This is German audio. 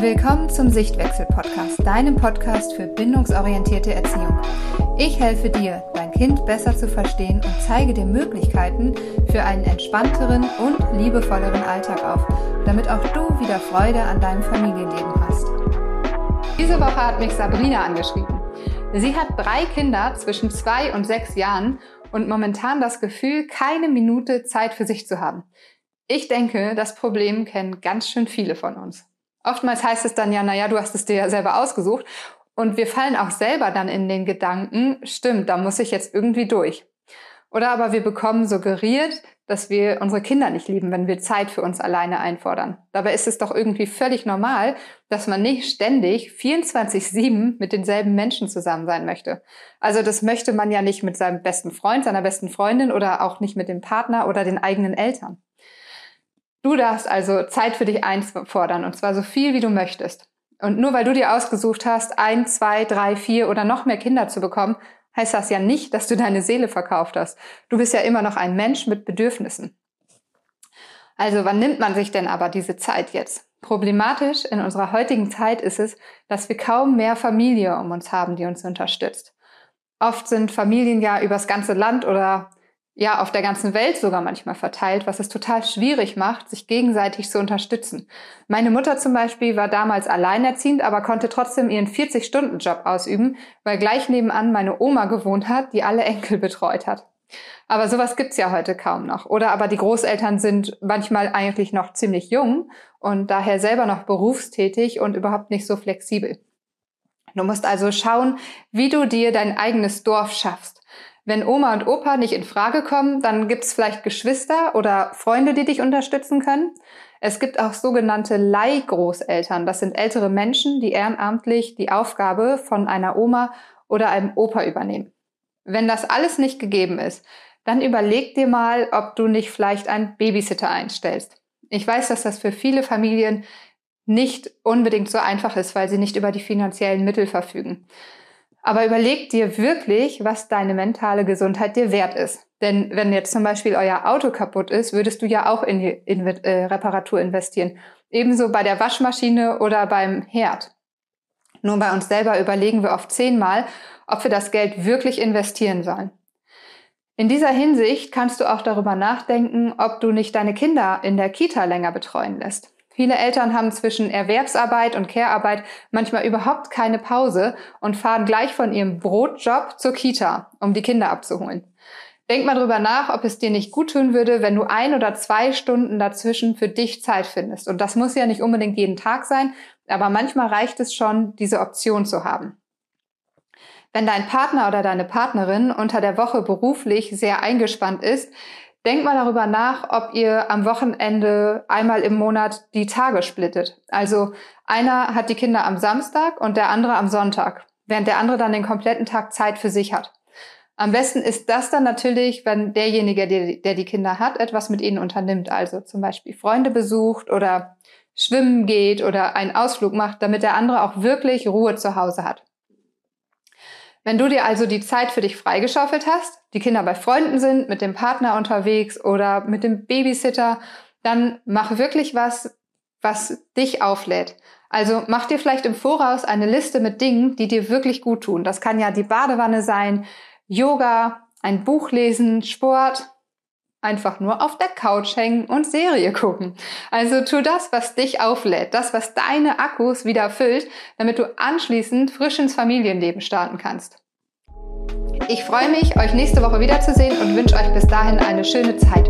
Willkommen zum Sichtwechsel-Podcast, deinem Podcast für bindungsorientierte Erziehung. Ich helfe dir, dein Kind besser zu verstehen und zeige dir Möglichkeiten für einen entspannteren und liebevolleren Alltag auf, damit auch du wieder Freude an deinem Familienleben hast. Diese Woche hat mich Sabrina angeschrieben. Sie hat drei Kinder zwischen zwei und sechs Jahren und momentan das Gefühl, keine Minute Zeit für sich zu haben. Ich denke, das Problem kennen ganz schön viele von uns. Oftmals heißt es dann ja, naja, du hast es dir ja selber ausgesucht. Und wir fallen auch selber dann in den Gedanken, stimmt, da muss ich jetzt irgendwie durch. Oder aber wir bekommen suggeriert, dass wir unsere Kinder nicht lieben, wenn wir Zeit für uns alleine einfordern. Dabei ist es doch irgendwie völlig normal, dass man nicht ständig 24-7 mit denselben Menschen zusammen sein möchte. Also das möchte man ja nicht mit seinem besten Freund, seiner besten Freundin oder auch nicht mit dem Partner oder den eigenen Eltern. Du darfst also Zeit für dich einfordern und zwar so viel, wie du möchtest. Und nur weil du dir ausgesucht hast, ein, zwei, drei, vier oder noch mehr Kinder zu bekommen, heißt das ja nicht, dass du deine Seele verkauft hast. Du bist ja immer noch ein Mensch mit Bedürfnissen. Also wann nimmt man sich denn aber diese Zeit jetzt? Problematisch in unserer heutigen Zeit ist es, dass wir kaum mehr Familie um uns haben, die uns unterstützt. Oft sind Familien ja übers ganze Land oder ja auf der ganzen Welt sogar manchmal verteilt, was es total schwierig macht, sich gegenseitig zu unterstützen. Meine Mutter zum Beispiel war damals alleinerziehend, aber konnte trotzdem ihren 40-Stunden-Job ausüben, weil gleich nebenan meine Oma gewohnt hat, die alle Enkel betreut hat. Aber sowas gibt's ja heute kaum noch. Oder aber die Großeltern sind manchmal eigentlich noch ziemlich jung und daher selber noch berufstätig und überhaupt nicht so flexibel. Du musst also schauen, wie du dir dein eigenes Dorf schaffst. Wenn Oma und Opa nicht in Frage kommen, dann gibt es vielleicht Geschwister oder Freunde, die dich unterstützen können. Es gibt auch sogenannte Leihgroßeltern. Das sind ältere Menschen, die ehrenamtlich die Aufgabe von einer Oma oder einem Opa übernehmen. Wenn das alles nicht gegeben ist, dann überleg dir mal, ob du nicht vielleicht einen Babysitter einstellst. Ich weiß, dass das für viele Familien nicht unbedingt so einfach ist, weil sie nicht über die finanziellen Mittel verfügen. Aber überleg dir wirklich, was deine mentale Gesundheit dir wert ist. Denn wenn jetzt zum Beispiel euer Auto kaputt ist, würdest du ja auch in, in äh, Reparatur investieren. Ebenso bei der Waschmaschine oder beim Herd. Nur bei uns selber überlegen wir oft zehnmal, ob wir das Geld wirklich investieren sollen. In dieser Hinsicht kannst du auch darüber nachdenken, ob du nicht deine Kinder in der Kita länger betreuen lässt. Viele Eltern haben zwischen Erwerbsarbeit und Care-Arbeit manchmal überhaupt keine Pause und fahren gleich von ihrem Brotjob zur Kita, um die Kinder abzuholen. Denk mal drüber nach, ob es dir nicht gut tun würde, wenn du ein oder zwei Stunden dazwischen für dich Zeit findest. Und das muss ja nicht unbedingt jeden Tag sein, aber manchmal reicht es schon, diese Option zu haben. Wenn dein Partner oder deine Partnerin unter der Woche beruflich sehr eingespannt ist, Denkt mal darüber nach, ob ihr am Wochenende einmal im Monat die Tage splittet. Also einer hat die Kinder am Samstag und der andere am Sonntag, während der andere dann den kompletten Tag Zeit für sich hat. Am besten ist das dann natürlich, wenn derjenige, der, die Kinder hat, etwas mit ihnen unternimmt. Also zum Beispiel Freunde besucht oder schwimmen geht oder einen Ausflug macht, damit der andere auch wirklich Ruhe zu Hause hat. Wenn du dir also die Zeit für dich freigeschaufelt hast, die Kinder bei Freunden sind, mit dem Partner unterwegs oder mit dem Babysitter, dann mach wirklich was, was dich auflädt. Also mach dir vielleicht im Voraus eine Liste mit Dingen, die dir wirklich gut tun. Das kann ja die Badewanne sein, Yoga, ein Buch lesen, Sport, einfach nur auf der Couch hängen und Serie gucken. Also tu das, was dich auflädt, das, was deine Akkus wieder füllt, damit du anschließend frisch ins Familienleben starten kannst. Ich freue mich, euch nächste Woche wiederzusehen und wünsche euch bis dahin eine schöne Zeit.